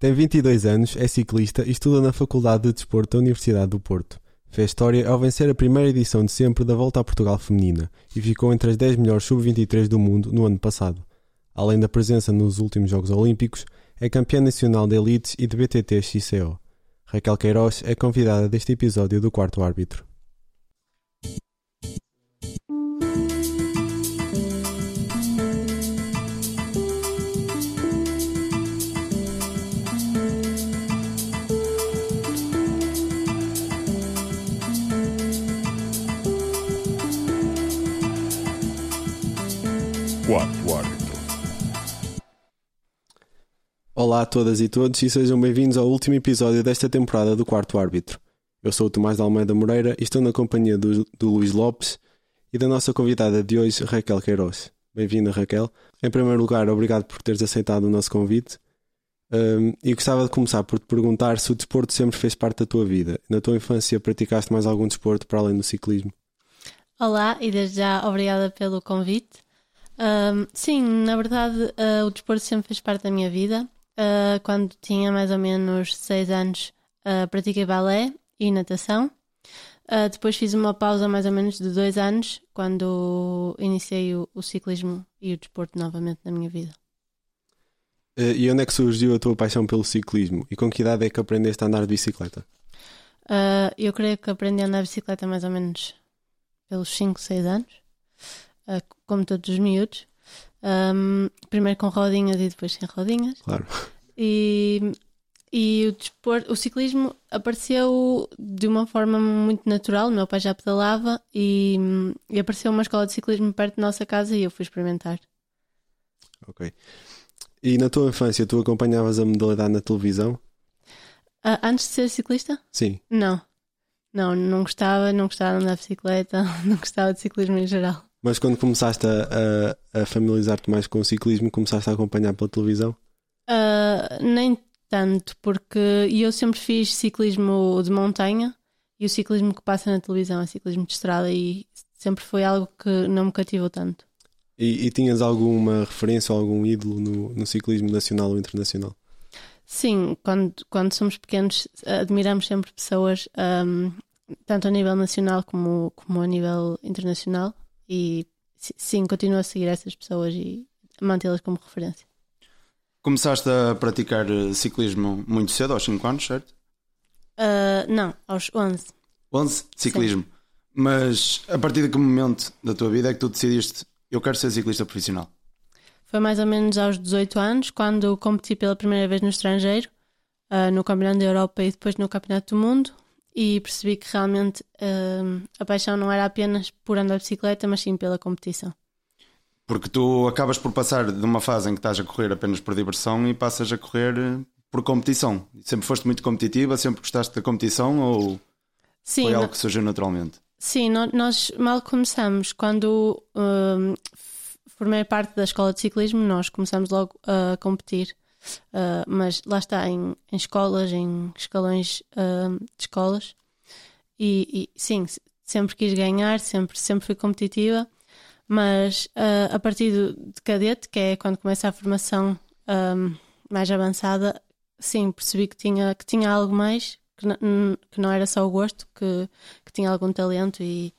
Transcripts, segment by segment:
Tem 22 anos, é ciclista e estuda na Faculdade de Desporto da Universidade do Porto. Fez história ao vencer a primeira edição de sempre da Volta a Portugal Feminina e ficou entre as 10 melhores sub-23 do mundo no ano passado. Além da presença nos últimos Jogos Olímpicos, é campeã nacional de elites e de BTT XCO. Raquel Queiroz é convidada deste episódio do Quarto Árbitro. Olá a todas e todos e sejam bem-vindos ao último episódio desta temporada do Quarto Árbitro. Eu sou o Tomás de Almeida Moreira e estou na companhia do, do Luís Lopes e da nossa convidada de hoje, Raquel Queiroz. Bem-vinda, Raquel. Em primeiro lugar, obrigado por teres aceitado o nosso convite. Um, e gostava de começar por te perguntar se o desporto sempre fez parte da tua vida. Na tua infância, praticaste mais algum desporto para além do ciclismo? Olá e desde já obrigada pelo convite. Um, sim, na verdade, uh, o desporto sempre fez parte da minha vida. Uh, quando tinha mais ou menos 6 anos, uh, pratiquei balé e natação. depois fiz uma pausa mais ou menos de 2 anos, quando iniciei o, o, ciclismo e o desporto novamente na minha vida. e onde é que surgiu a tua paixão pelo ciclismo? E com que idade é que aprendeste a andar de bicicleta? eu creio que aprendi a andar de bicicleta mais ou menos pelos 5, 6 anos, uh, como todos os miúdos. Um, primeiro com rodinhas e depois sem rodinhas. Claro. E, e o, desporto, o ciclismo apareceu de uma forma muito natural. O meu pai já pedalava e, e apareceu uma escola de ciclismo perto da nossa casa e eu fui experimentar. Ok. E na tua infância, tu acompanhavas a modalidade na televisão? Uh, antes de ser ciclista? Sim. Não. Não, não gostava, não gostava de andar de bicicleta, não gostava de ciclismo em geral. Mas quando começaste a, a, a familiarizar-te mais com o ciclismo, começaste a acompanhar pela televisão? Uh, nem tanto, porque eu sempre fiz ciclismo de montanha e o ciclismo que passa na televisão é ciclismo de estrada e sempre foi algo que não me cativou tanto. E, e tinhas alguma referência ou algum ídolo no, no ciclismo nacional ou internacional? Sim, quando, quando somos pequenos admiramos sempre pessoas, um, tanto a nível nacional como, como a nível internacional, e sim, continuo a seguir essas pessoas e mantê-las como referência. Começaste a praticar eh, ciclismo muito cedo, aos 5 anos, certo? Uh, não, aos 11. 11? Ciclismo. Sim. Mas a partir de que momento da tua vida é que tu decidiste eu quero ser ciclista profissional? Foi mais ou menos aos 18 anos, quando competi pela primeira vez no estrangeiro, uh, no Campeonato da Europa e depois no Campeonato do Mundo, e percebi que realmente uh, a paixão não era apenas por andar de bicicleta, mas sim pela competição. Porque tu acabas por passar de uma fase em que estás a correr apenas por diversão e passas a correr por competição. Sempre foste muito competitiva, sempre gostaste da competição ou sim, foi algo que surgiu naturalmente? Sim, nós mal começamos. Quando uh, formei parte da escola de ciclismo, nós começamos logo a competir. Uh, mas lá está, em, em escolas, em escalões uh, de escolas. E, e, sim, sempre quis ganhar, sempre, sempre fui competitiva. Mas uh, a partir do, de cadete, que é quando começa a formação um, mais avançada, sim, percebi que tinha, que tinha algo mais, que, que não era só o gosto, que, que tinha algum talento e,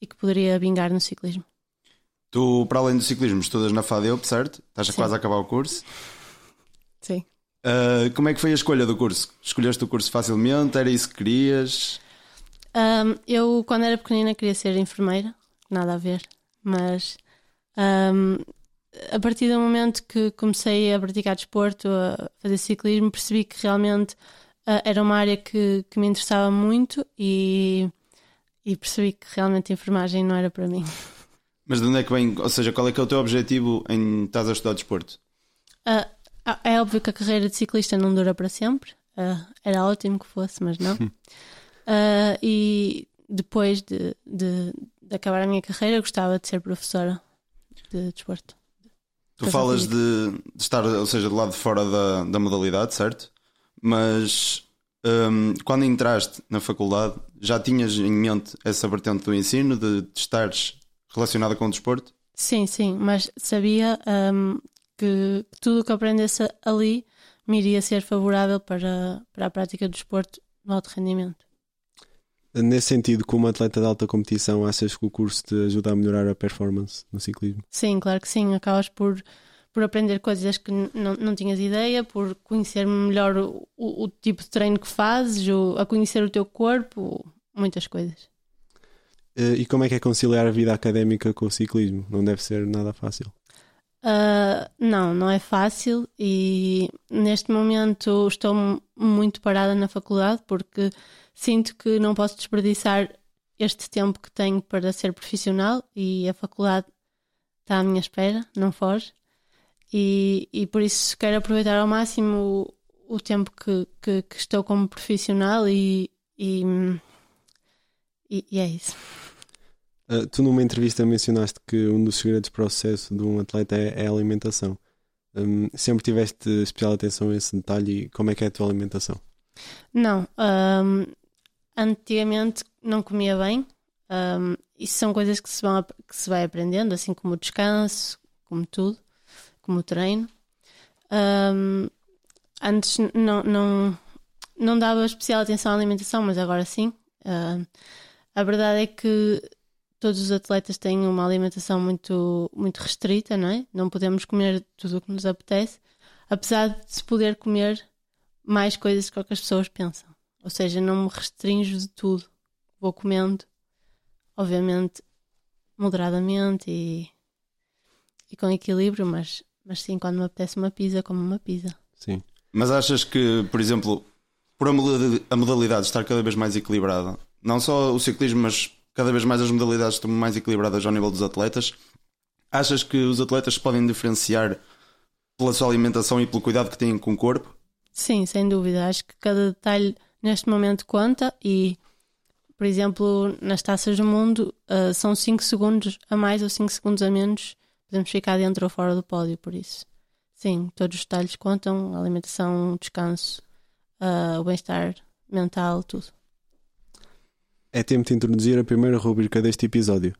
e que poderia vingar no ciclismo. Tu, para além do ciclismo, estudas na FADEUP, certo? Estás Sim. quase a acabar o curso. Sim. Uh, como é que foi a escolha do curso? Escolheste o curso facilmente? Era isso que querias? Um, eu, quando era pequenina, queria ser enfermeira. Nada a ver. Mas um, a partir do momento que comecei a praticar desporto, a fazer ciclismo, percebi que realmente uh, era uma área que, que me interessava muito e, e percebi que realmente a enfermagem não era para mim. Mas de onde é que vem? Ou seja, qual é que é o teu objetivo em estás a estudar desporto? Uh, é óbvio que a carreira de ciclista não dura para sempre. Uh, era ótimo que fosse, mas não. Uh, e depois de, de, de, acabar a minha carreira, gostava de ser professora de desporto. Tu falas de, de, estar, ou seja, do lado de fora da, da modalidade, certo? Mas um, quando entraste na faculdade, já tinhas em mente essa vertente do ensino, de, de estares relacionada com o desporto? Sim, sim, mas sabia um, que tudo o que aprendesse ali me iria ser favorável para, para a prática do desporto no alto rendimento. Nesse sentido, como atleta de alta competição, achas que o curso te ajuda a melhorar a performance no ciclismo? Sim, claro que sim. Acabas por, por aprender coisas que não, não tinhas ideia, por conhecer melhor o, o, tipo de treino que fazes, o, a conhecer o teu corpo, muitas coisas. Eh, e como é que é conciliar a vida académica com o ciclismo? Não deve ser nada fácil. Uh, não, não é fácil e neste momento estou muito parada na faculdade porque sinto que não posso desperdiçar este tempo que tenho para ser profissional e a faculdade está à minha espera, não foge. E, e por isso quero aproveitar ao máximo o, o tempo que, que, que, estou como profissional e, e, e é isso. Uh, tu numa entrevista mencionaste que um dos segredos para o sucesso de um atleta é, é a alimentação. Um, sempre tiveste especial atenção a esse detalhe e como é que é a tua alimentação? Não, um, antigamente não comia bem. Um, isso são coisas que se, vão, que se vai aprendendo, assim como o descanso, como tudo, como o treino. Um, antes não, não, não dava especial atenção à alimentação, mas agora sim. Uh, a verdade é que todos os atletas têm uma alimentação muito, muito restrita, não é? Não podemos comer tudo o que nos apetece, apesar de se poder comer mais coisas do que as pessoas pensam. Ou seja, não me restringo de tudo. Vou comendo, obviamente, moderadamente e, e com equilíbrio, mas, mas sim, quando me apetece uma pizza, como uma pizza. Sim. Mas achas que, por exemplo, por a modalidade estar cada vez mais equilibrada, não só o ciclismo, mas cada vez mais as modalidades estão mais equilibradas ao nível dos atletas. Achas que os atletas podem diferenciar pela sua alimentação e pelo cuidado que têm com o corpo? Sim, sem dúvida. Acho que cada detalhe neste momento conta e, por exemplo, nas taças do mundo uh, são 5 segundos a mais ou 5 segundos a menos. Podemos ficar dentro ou fora do pódio, por isso. Sim, todos os detalhes contam: alimentação, descanso, uh, o bem-estar mental, tudo. É tempo de introduzir a primeira rubrica deste episódio.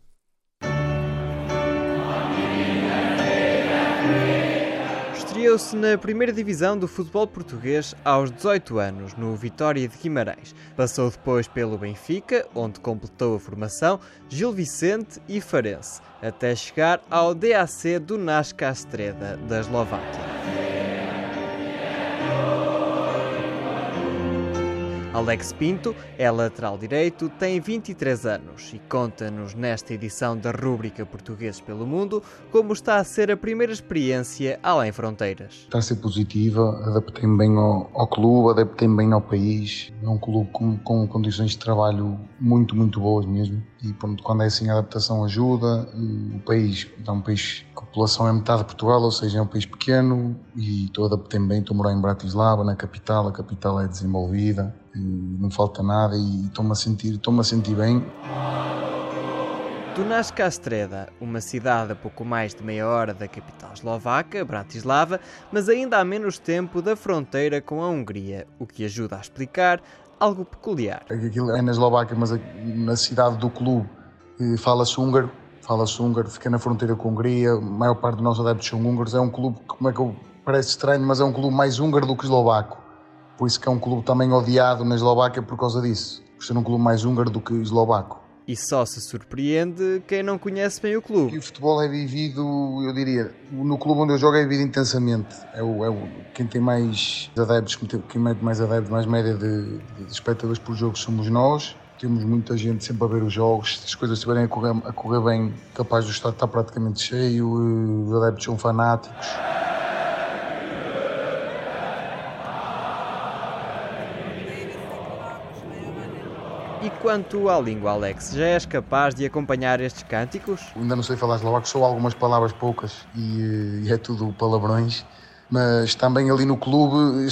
Estreou-se na primeira divisão do futebol português aos 18 anos, no Vitória de Guimarães. Passou depois pelo Benfica, onde completou a formação, Gil Vicente e Farense, até chegar ao DAC do Nasca Astreda, da Eslováquia. Alex Pinto é lateral direito, tem 23 anos e conta-nos nesta edição da rúbrica Portugueses pelo Mundo como está a ser a primeira experiência além fronteiras. Está a ser positiva, adaptei-me bem ao, ao clube, adaptei-me bem ao país. É um clube com, com condições de trabalho muito, muito boas mesmo. E pronto, quando é assim a adaptação ajuda. o país é um país que a população é metade de Portugal, ou seja, é um país pequeno e estou adaptei-me bem. Estou a morar em Bratislava, na capital, a capital é desenvolvida não falta nada e estou-me a sentir, estou-me a sentir bem. Dunas Castreda, uma cidade a pouco mais de meia hora da capital eslovaca, Bratislava, mas ainda há menos tempo da fronteira com a Hungria, o que ajuda a explicar algo peculiar. Aquilo é na Eslováquia, mas na cidade do clube eh, fala-se húngaro, fala-se húngaro, fica na fronteira com a Hungria, a maior parte dos nossos adeptos são húngaros, é um clube, como é que eu, parece estranho, mas é um clube mais húngaro do que eslovaco por isso que é um clube também odiado na Eslováquia por causa disso, por ser um clube mais húngaro do que eslovaco. E só se surpreende quem não conhece bem o clube. E o futebol é vivido, eu diria, no clube onde eu jogo é vivido intensamente. É o, é o quem tem mais adeptos, quem mete mais adeptos, mais média de, de espectadores por jogo somos nós. Temos muita gente sempre a ver os jogos. Se as coisas estiverem a correr, a correr bem, capaz do estádio estar praticamente cheio. Os adeptos são fanáticos. Quanto à língua, Alex, já és capaz de acompanhar estes cânticos? Ainda não sei falar eslovaco, sou algumas palavras poucas e, e, é tudo palavrões, mas também ali no clube,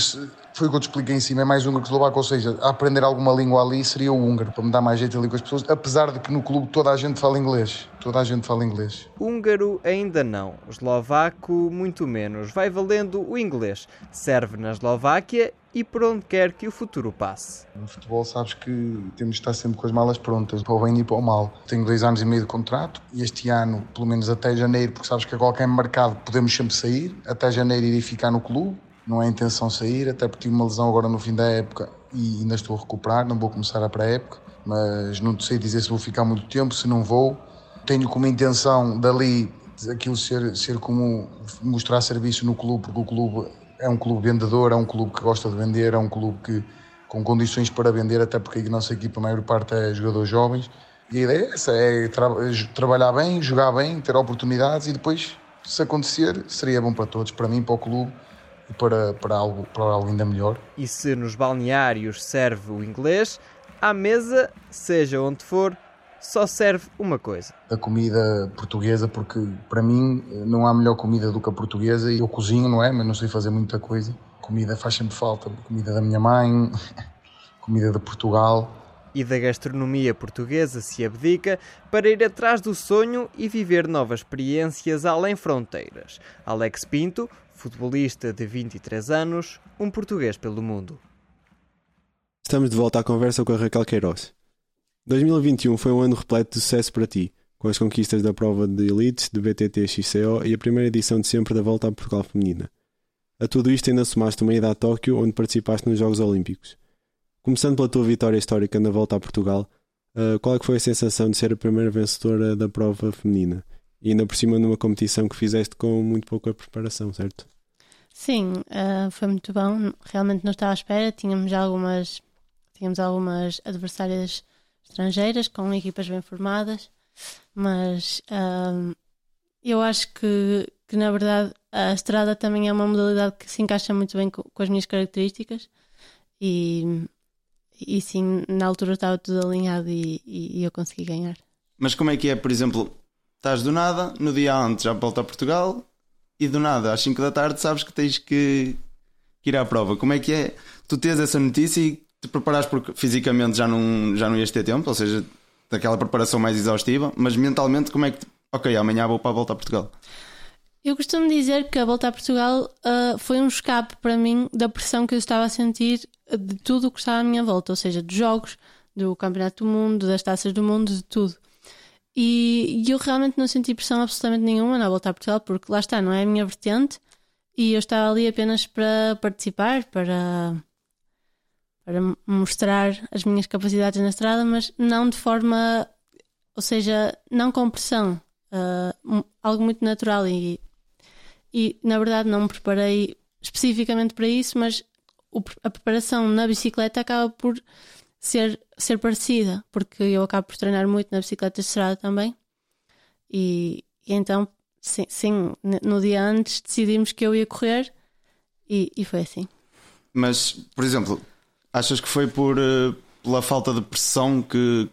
foi o que eu te expliquei em cima, é mais húngaro que eslovaco, ou seja, aprender alguma língua ali seria o húngaro, para me dar mais jeito ali com as pessoas, apesar de que no clube toda a gente fala inglês, toda a gente fala inglês. Húngaro ainda não, eslovaco muito menos, vai valendo o inglês, serve na Eslováquia e por onde quer que o futuro passe. No futebol sabes que temos de estar sempre com as malas prontas, para o bem e para o mal. Tenho dois anos e meio de contrato e este ano, pelo menos até janeiro, porque sabes que a qualquer mercado podemos sempre sair, até janeiro irei ficar no clube não é a intenção sair, até porque tive uma lesão agora no fim da época e ainda estou a recuperar, não vou começar a pré-época, mas não sei dizer se vou ficar muito tempo, se não vou. Tenho como intenção dali aquilo ser, ser como mostrar serviço no clube, porque o clube é um clube vendedor, é um clube que gosta de vender, é um clube que com condições para vender, até porque a nossa equipa, a maior parte, é jogadores jovens. E a ideia é essa: é tra trabalhar bem, jogar bem, ter oportunidades e depois, se acontecer, seria bom para todos, para mim, para o clube e para, para, algo, para algo ainda melhor. E se nos balneários serve o inglês, à mesa, seja onde for, só serve uma coisa. A comida portuguesa, porque para mim não há melhor comida do que a portuguesa. Eu cozinho, não é? Mas não sei fazer muita coisa. Comida faz sempre falta. Comida da minha mãe, comida de Portugal. E da gastronomia portuguesa se abdica para ir atrás do sonho e viver novas experiências além fronteiras. Alex Pinto, futebolista de 23 anos, um português pelo mundo. Estamos de volta à conversa com a Raquel Queiroz. 2021 foi um ano repleto de sucesso para ti, com as conquistas da prova de elites, de BTT XCO e a primeira edição de sempre da Volta a Portugal Feminina. A tudo isto ainda somaste uma ida a Tóquio, onde participaste nos Jogos Olímpicos. Começando pela tua vitória histórica na Volta a Portugal, uh, qual é que foi a sensação de ser a primeira vencedora da prova feminina? E ainda por cima numa competição que fizeste com muito pouca preparação, certo? Sim, uh, foi muito bom. Realmente não estava à espera. Tínhamos algumas, tínhamos algumas adversárias estrangeiras, com equipas bem formadas, mas um, eu acho que, que, na verdade, a estrada também é uma modalidade que se encaixa muito bem com, com as minhas características e, e sim, na altura estava tudo alinhado e, e, e, eu consegui ganhar. Mas como é que é, por exemplo, estás do nada, no dia antes já volta a Portugal e do nada, às 5 da tarde, sabes que tens que, que ir à prova. Como é que é? Tu tens essa notícia e te preparares porque fisicamente já não, já não ias ter tempo, ou seja, daquela preparação mais exaustiva, mas mentalmente como é que, ok, amanhã vou para a volta a Portugal? Eu costumo dizer que a volta a Portugal uh, foi um escape para mim da pressão que eu estava a sentir de tudo o que estava à minha volta, ou seja, dos jogos, do Campeonato do Mundo, das taças do mundo, de tudo. E, e eu realmente não senti pressão absolutamente nenhuma na volta a Portugal, porque lá está, não é a minha vertente, e eu estava ali apenas para participar, para para mostrar as minhas capacidades na estrada, mas não de forma, ou seja, não com pressão, uh, algo muito natural e, e na verdade não me preparei especificamente para isso, mas o, a preparação na bicicleta acaba por ser, ser parecida, porque eu acabo por treinar muito na bicicleta de estrada também e, e então sim, sim, no dia antes decidimos que eu ia correr e, e foi assim. Mas, por exemplo, Achas que foi por, uh, pela falta de pressão que,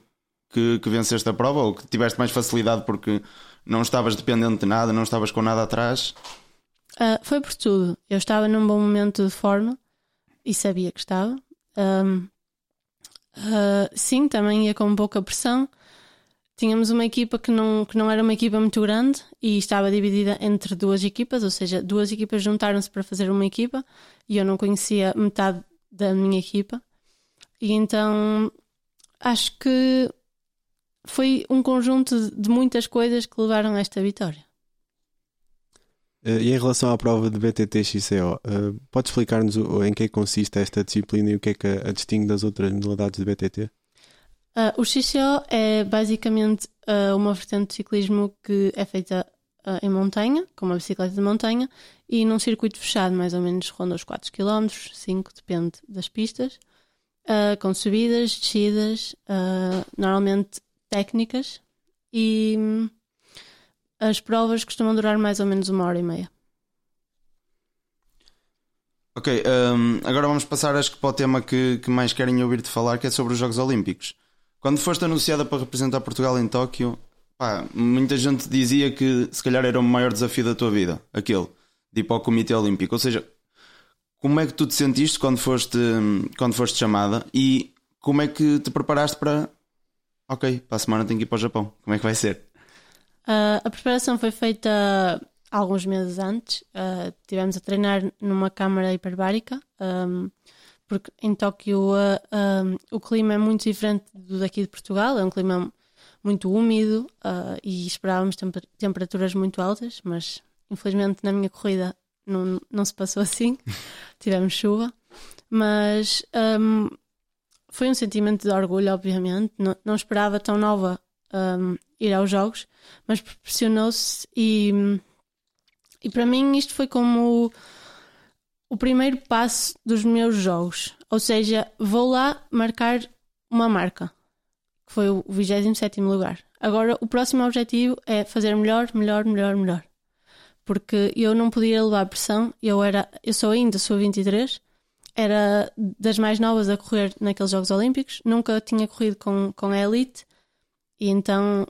que, que, venceste a prova ou que tiveste mais facilidade porque não estavas dependente de nada, não estavas com nada atrás? Uh, foi por tudo. Eu estava num bom momento de forma e sabia que estava. Um, uh, sim, também ia com pouca pressão. Tínhamos uma equipa que não, que não era uma equipa muito grande e estava dividida entre duas equipas, ou seja, duas equipas juntaram-se para fazer uma equipa e eu não conhecia metade da minha equipa. E então acho que foi um conjunto de muitas coisas que levaram a esta vitória. Eh, e em relação à prova de BTT XCO, eh, pode explicar-nos em que consiste esta disciplina e o que é que a distingue das outras modalidades de BTT? Uh, eh, o XCO é basicamente uh, uma vertente de ciclismo que é feita uh, em montanha, com uma bicicleta de montanha, e num circuito fechado, mais ou menos ronda os 4 km, 5, depende das pistas, uh, com subidas, descidas, uh, normalmente técnicas, e um, as provas costumam durar mais ou menos uma hora e meia. Ok, um, agora vamos passar acho que para o tema que, que mais querem ouvir-te falar, que é sobre os Jogos Olímpicos. Quando foste anunciada para representar Portugal em Tóquio, Pá, muita gente dizia que se calhar era o maior desafio da tua vida, aquele, de ir para o Comitê Olímpico. Ou seja, como é que tu te sentiste quando foste, quando foste chamada e como é que te preparaste para. Ok, para a semana tenho que ir para o Japão. Como é que vai ser? Uh, a preparação foi feita alguns meses antes. Uh, tivemos a treinar numa câmara hiperbárica, um, porque em Tóquio uh, um, o clima é muito diferente do daqui de Portugal. É um clima muito úmido uh, e esperávamos temperaturas muito altas, mas infelizmente na minha corrida não, não se passou assim, tivemos chuva, mas um, foi um sentimento de orgulho, obviamente. Não, não esperava tão nova um, ir aos jogos, mas proporcionou-se e, e para mim isto foi como o, o primeiro passo dos meus jogos. Ou seja, vou lá marcar uma marca, que foi o 27 lugar. Agora, o próximo objetivo é fazer melhor, melhor, melhor, melhor. Porque eu não podia levar pressão, eu era, eu sou ainda, sou 23, era das mais novas a correr naqueles Jogos Olímpicos, nunca tinha corrido com, com a elite, e então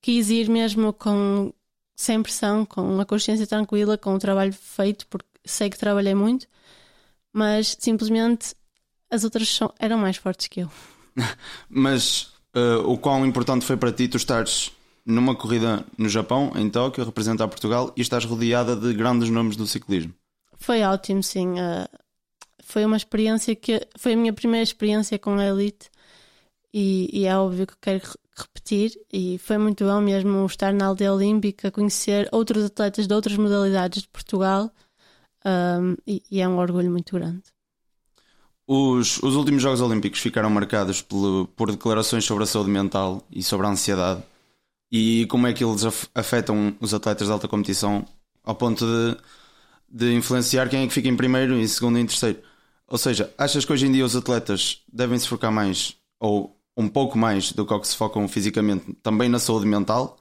quis ir mesmo com sem pressão, com a consciência tranquila, com o trabalho feito, porque sei que trabalhei muito, mas simplesmente as outras eram mais fortes que eu. mas uh, o quão importante foi para ti tu estares numa corrida no Japão, em Tóquio, representar Portugal e estás rodeada de grandes nomes do ciclismo? Foi ótimo, sim. Uh, foi uma experiência que foi a minha primeira experiência com a Elite e, e é óbvio que quero repetir e foi muito bom mesmo estar na aldeia olímpica, conhecer outros atletas de outras modalidades de Portugal um, e, e, é um orgulho muito grande. Os, os últimos Jogos Olímpicos ficaram marcados por, por declarações sobre a saúde mental e sobre a ansiedade e como é que eles afetam os atletas de alta competição ao ponto de, de influenciar quem é que fica em primeiro, em segundo e em terceiro. Ou seja, achas que hoje em dia os atletas devem se focar mais ou um pouco mais do que ao que se focam fisicamente, também na saúde mental?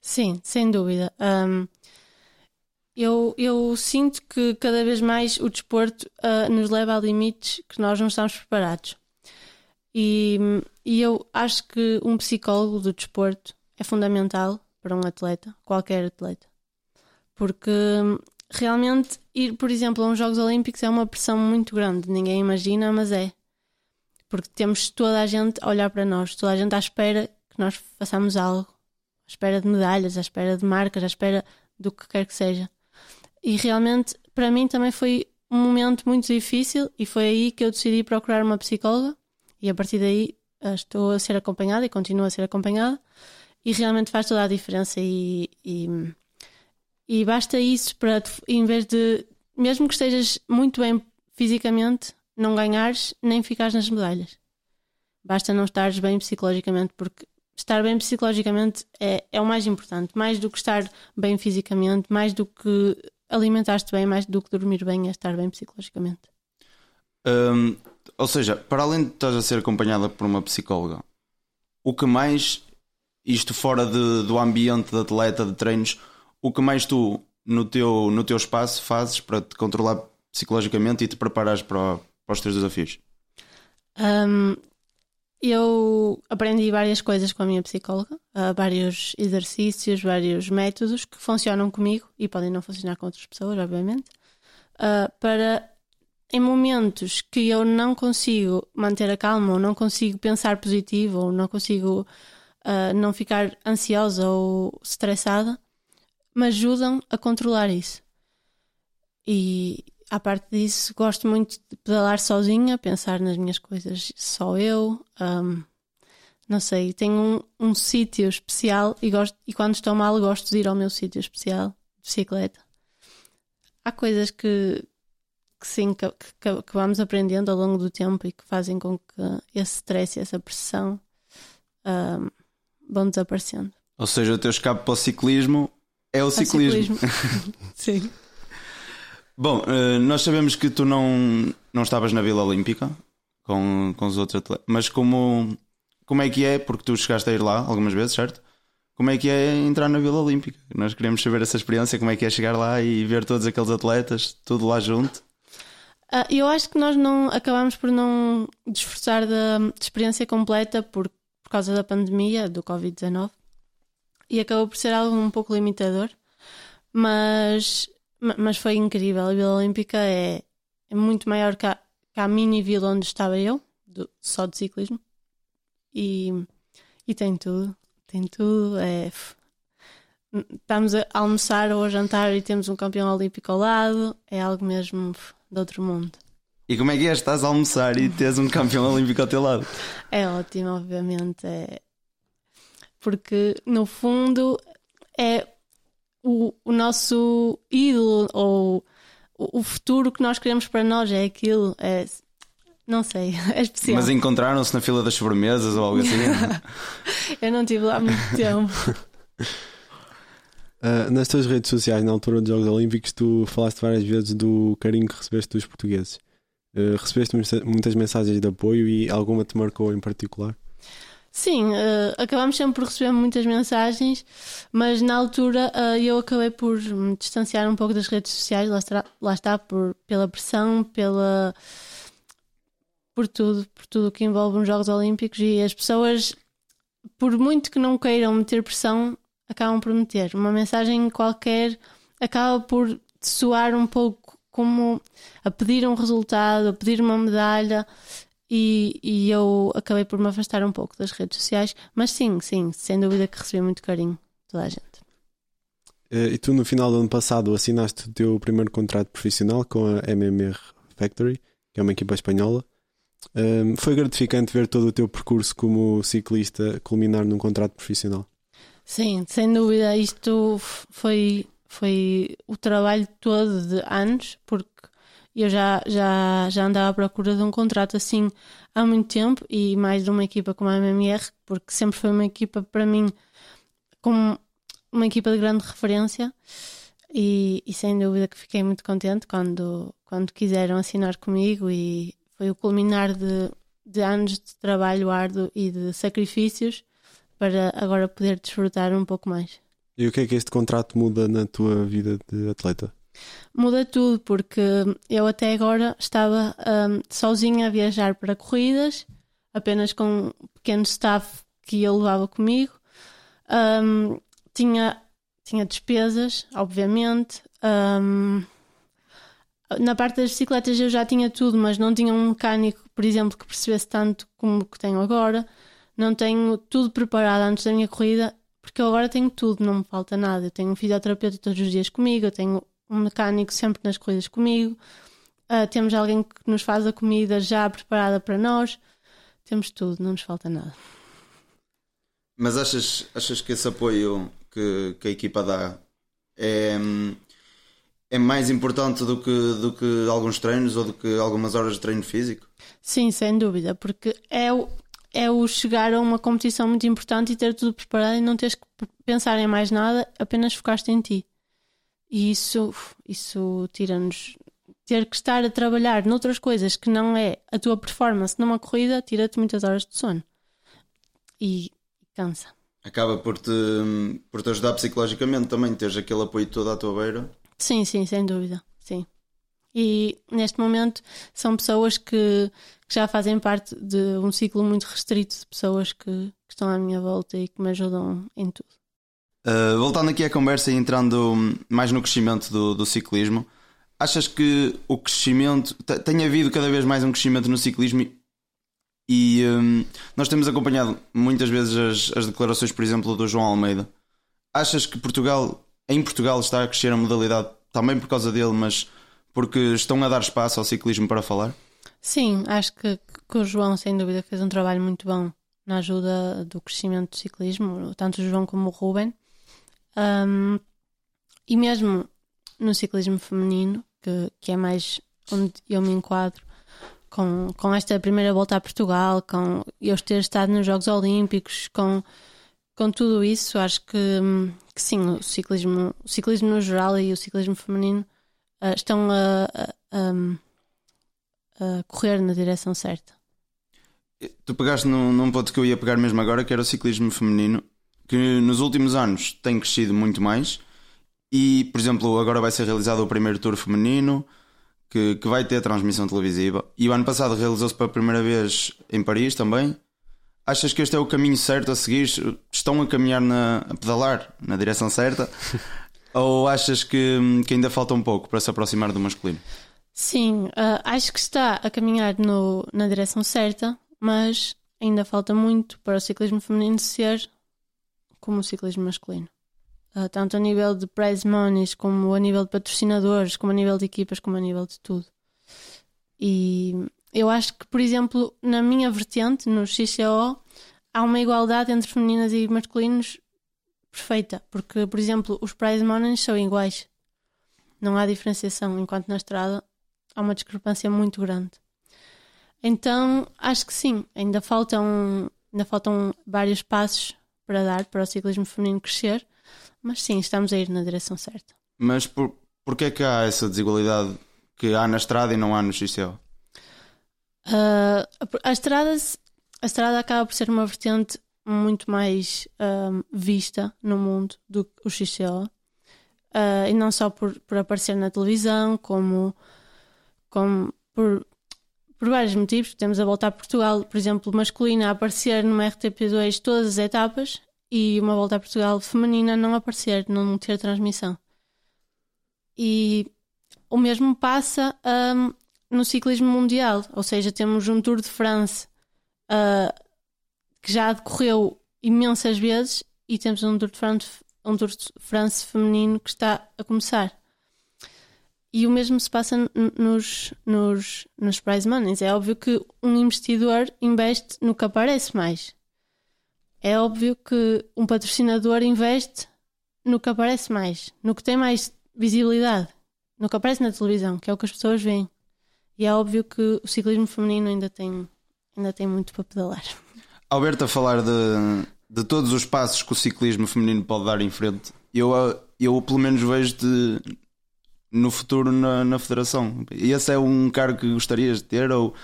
Sim, sem dúvida. Eu, eu sinto que cada vez mais o desporto uh, nos leva a limites que nós não estamos preparados. E, e eu acho que um psicólogo do desporto é fundamental para um atleta, qualquer atleta. Porque hum, realmente ir, por exemplo, a uns Jogos Olímpicos é uma pressão muito grande. Ninguém imagina, mas é porque temos toda a gente a olhar para nós, toda a gente à espera que nós façamos algo, à espera de medalhas, à espera de marcas, à espera do que quer que seja. E realmente, para mim também foi um momento muito difícil e foi aí que eu decidi procurar uma psicóloga e a partir daí eh, estou a ser acompanhada e continuo a ser acompanhada e realmente faz toda a diferença e, e, e basta isso para em vez de mesmo que estejas muito bem fisicamente não ganhares nem ficares nas medalhas. Basta não estares bem psicologicamente, porque estar bem psicologicamente é, é o mais importante. Mais do que estar bem fisicamente, mais do que alimentar-te bem, mais do que dormir bem, é estar bem psicologicamente. Hum, ou seja, para além de estás a ser acompanhada por uma psicóloga, o que mais, isto fora de, do ambiente de atleta, de treinos, o que mais tu no teu, no teu espaço fazes para te controlar psicologicamente e te preparares para, para os teus desafios? Um, eu aprendi várias coisas com a minha psicóloga, uh, vários exercícios, vários métodos que funcionam comigo e podem não funcionar com outras pessoas, obviamente, uh, para em momentos que eu não consigo manter a calma ou não consigo pensar positivo ou não consigo uh, não ficar ansiosa ou estressada, me ajudam a controlar isso. E, à parte disso, gosto muito de pedalar sozinha, pensar nas minhas coisas só eu. Um, não sei, tenho um, um sítio especial e, gosto, e quando estou mal gosto de ir ao meu sítio especial de bicicleta. Há coisas que, que sim, que, que, que, vamos aprendendo ao longo do tempo e que fazem com que esse stress e essa pressão um, vão desaparecendo. Ou seja, o teu escape para o ciclismo é o, o ciclismo. ciclismo. sim. Bom, eh, nós sabemos que tu não, não estavas na Vila Olímpica com, com os outros atletas, mas como, como é que é? Porque tu chegaste a ir lá algumas vezes, certo? Como é que é entrar na Vila Olímpica? Nós queremos saber essa experiência, como é que é chegar lá e ver todos aqueles atletas, tudo lá junto. Uh, eu acho que nós não acabamos por não desfrutar da experiência completa por, por causa da pandemia, do Covid-19, e acabou por ser algo um pouco limitador. Mas mas foi incrível. A Vila Olímpica é, é muito maior que a, que a, mini vila onde estava eu, do, só de ciclismo. E, e tem tudo. Tem tudo. É, estamos a almoçar ou a jantar e temos um campeão olímpico ao lado. É algo mesmo de outro mundo. E como é que é? Estás a almoçar e tens um campeão olímpico ao teu lado? É ótimo, obviamente. É... Porque no fundo é o, o nosso ídolo ou o, o futuro que nós queremos para nós é aquilo. É, não sei, é especial. Mas encontraram-se na fila das sobremesas ou algo assim? Eu não estive lá muito tempo. Uh, nas tuas redes sociais, na altura dos Jogos Olímpicos, tu falaste várias vezes do carinho que recebeste dos portugueses. Uh, recebeste muitas mensagens de apoio e alguma te marcou em particular? Sim, uh, sempre por receber muitas mensagens, mas na altura uh, eu acabei por me distanciar um pouco das redes sociais, lá está, lá está por, pela pressão, pela por tudo, por tudo que envolve os Jogos Olímpicos e as pessoas, por muito que não queiram meter pressão, acabam por meter. Uma mensagem qualquer acaba por soar um pouco como a pedir um resultado, a pedir uma medalha. E, e eu acabei por me afastar um pouco das redes sociais, mas sim, sim, sem dúvida que recebi muito carinho toda a gente. Eh, e tu, no final do ano passado, assinaste o teu primeiro contrato profissional com a MMR Factory, que é uma equipa espanhola. Um, ehm, foi gratificante ver todo o teu percurso como ciclista culminar num contrato profissional. Sim, sem dúvida, isto foi, foi o trabalho todo de anos, porque eu já, já, já andava à procura de um contrato assim há muito tempo e mais de uma equipa como a MMR, porque sempre foi uma equipa para mim como uma equipa de grande referência e, e sem dúvida que fiquei muito contente quando, quando quiseram assinar comigo e foi o culminar de, de anos de trabalho árduo e de sacrifícios para agora poder desfrutar um pouco mais. E o que é que este contrato muda na tua vida de atleta? Muda tudo, porque eu até agora estava um, sozinha a viajar para corridas, apenas com um pequeno staff que eu levava comigo. Um, tinha, tinha despesas, obviamente. Um, na parte das bicicletas eu já tinha tudo, mas não tinha um mecânico, por exemplo, que percebesse tanto como que tenho agora não tenho tudo preparado antes da minha corrida, porque eu agora tenho tudo, não me falta nada. Eu tenho um fisioterapeuta todos os dias comigo, eu tenho um mecânico sempre nas corridas comigo, uh, temos alguém que nos faz a comida já preparada para nós, temos tudo, não nos falta nada. Mas achas, achas que esse apoio que, que a equipa dá é, é mais importante do que, do que alguns treinos ou do que algumas horas de treino físico? Sim, sem dúvida, porque é o, é o chegar a uma competição muito importante e ter tudo preparado e não teres que pensar em mais nada, apenas focaste em ti. E isso, isso tira-nos. Ter que estar a trabalhar noutras coisas que não é a tua performance numa corrida, tira-te muitas horas de sono. E cansa. Acaba por te, por te ajudar psicologicamente também, teres aquele apoio todo à tua beira. Sim, sim, sem dúvida. Sim. E neste momento são pessoas que que já fazem parte de um ciclo muito restrito de pessoas que, que estão à minha volta e que me ajudam em tudo. Uh, voltando aqui à conversa e entrando mais no crescimento do, do ciclismo, achas que o crescimento tem havido cada vez mais um crescimento no ciclismo e um, nós temos acompanhado muitas vezes as, as, declarações, por exemplo, do João Almeida. Achas que Portugal, em Portugal, está a crescer a modalidade também por causa dele, mas porque estão a dar espaço ao ciclismo para falar? Sim, acho que, que o João, sem dúvida, fez um trabalho muito bom na ajuda do crescimento do ciclismo, tanto o João como o Ruben. Um, e mesmo no ciclismo feminino, que, que é mais onde eu me enquadro, com, com esta primeira volta a Portugal, com eu ter estado nos Jogos Olímpicos, com, com tudo isso, acho que, que sim, o ciclismo, o ciclismo no geral e o ciclismo feminino uh, estão a, a, a a correr na direção certa. Tu pegaste num, num ponto que eu ia pegar mesmo agora, que era o ciclismo feminino, que nos últimos anos tem crescido muito mais. E, por exemplo, agora vai ser realizado o primeiro tour feminino, que, que vai ter transmissão televisiva. E o ano passado realizou-se pela primeira vez em Paris também. Achas que este é o caminho certo a seguir? Estão a caminhar na, a pedalar na direção certa? Ou achas que, que ainda falta um pouco para se aproximar do masculino? Sim, uh, acho que está a caminhar no, na direção certa, mas ainda falta muito para o ciclismo feminino ser como o ciclismo masculino. Uh, tanto a nível de prize monies, como a nível de patrocinadores, como a nível de equipas, como a nível de tudo. E eu acho que, por exemplo, na minha vertente, no XCO, há uma igualdade entre femininas e masculinos perfeita, porque, por exemplo, os prize money são iguais. Não há diferenciação, enquanto na estrada há uma discrepância muito grande. Então, acho que sim, ainda faltam, ainda faltam vários passos para dar para o ciclismo feminino crescer, mas sim, estamos a ir na direção certa. Mas por, porquê é que há essa desigualdade que há na estrada e não há no XCO? Uh, a, estrada, a estrada acaba por ser uma vertente muito mais um, vista no mundo do que o XCO. Uh, e não só por, por aparecer na televisão, como, como por, por vários motivos. Temos a volta a Portugal, por exemplo, masculina a aparecer numa RTP2 todas as etapas e uma volta a Portugal feminina não aparecer, não ter transmissão. E o mesmo passa um, no ciclismo mundial, ou seja, temos um Tour de France uh, que já decorreu imensas vezes e temos um Tour de France, um Tour de France feminino que está a começar. E o mesmo se passa nos, nos, nos prize monies. É óbvio que um investidor investe no que aparece mais. É óbvio que um patrocinador investe no que aparece mais, no que tem mais visibilidade, no que aparece na televisão, que é o que as pessoas veem. E é óbvio que o ciclismo feminino ainda tem, ainda tem muito para pedalar. Alberto, a falar de, de todos os passos que o ciclismo feminino pode dar em frente, eu, eu pelo menos vejo-te no futuro na, na federação. Esse é um cargo que gostarias de ter ou,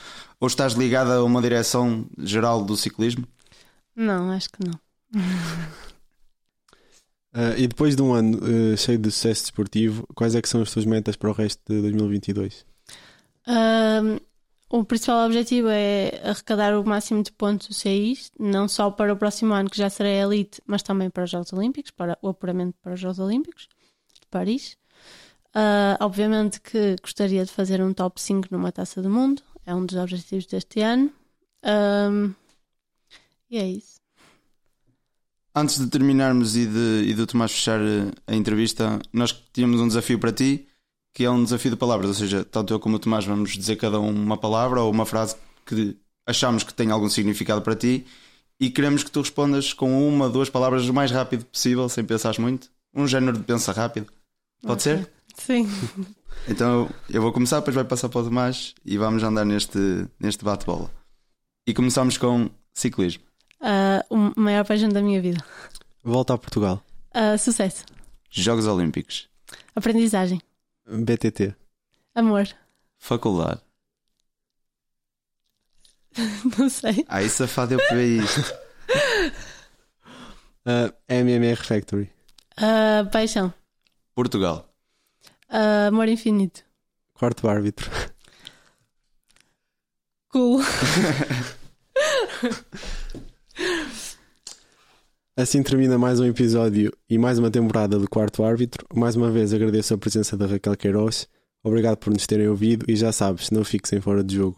ou estás ligada a uma direção geral do ciclismo? Não, acho que não. Uh, e depois de um ano uh, cheio de sucesso desportivo, quais é que são as tuas metas para o resto de 2022? Uh, o principal objetivo é arrecadar o máximo de pontos CIs, não só para o próximo ano, que já será elite, mas também para os Jogos Olímpicos, para o apuramento para os Jogos Olímpicos de Paris. Obviamente que gostaria de fazer um top 5 numa taça do mundo, é um dos objetivos deste ano. e é isso. Antes de terminarmos e de, e de Tomás fechar eh, a entrevista, nós tínhamos um desafio para ti, que é um desafio de palavras, ou seja, tanto eu como o Tomás vamos dizer cada um uma palavra ou uma frase que achamos que tem algum significado para ti e queremos que tu respondas com uma, duas palavras o mais rápido possível, sem pensar muito. Um género de pensa rápido. Pode okay. ser? Sim. Então eu vou começar, depois vai passar para o Tomás e vamos andar neste, neste bate-bola. E começamos com ciclismo uh, o maior paixão da minha vida. Volta a Portugal. Uh, sucesso. Jogos Olímpicos. Aprendizagem. BTT. Amor. Faculdade. Não sei. Ai, safado, eu peguei isto. uh, MMR Factory. Uh, paixão. Portugal. Uh, amor infinito. Quarto árbitro. Cool. Assim termina mais um episódio e mais uma temporada do Quarto Árbitro. Mais uma vez agradeço a presença da Raquel Queiroz. Obrigado por nos terem ouvido e já sabes, não fiquem fora de jogo.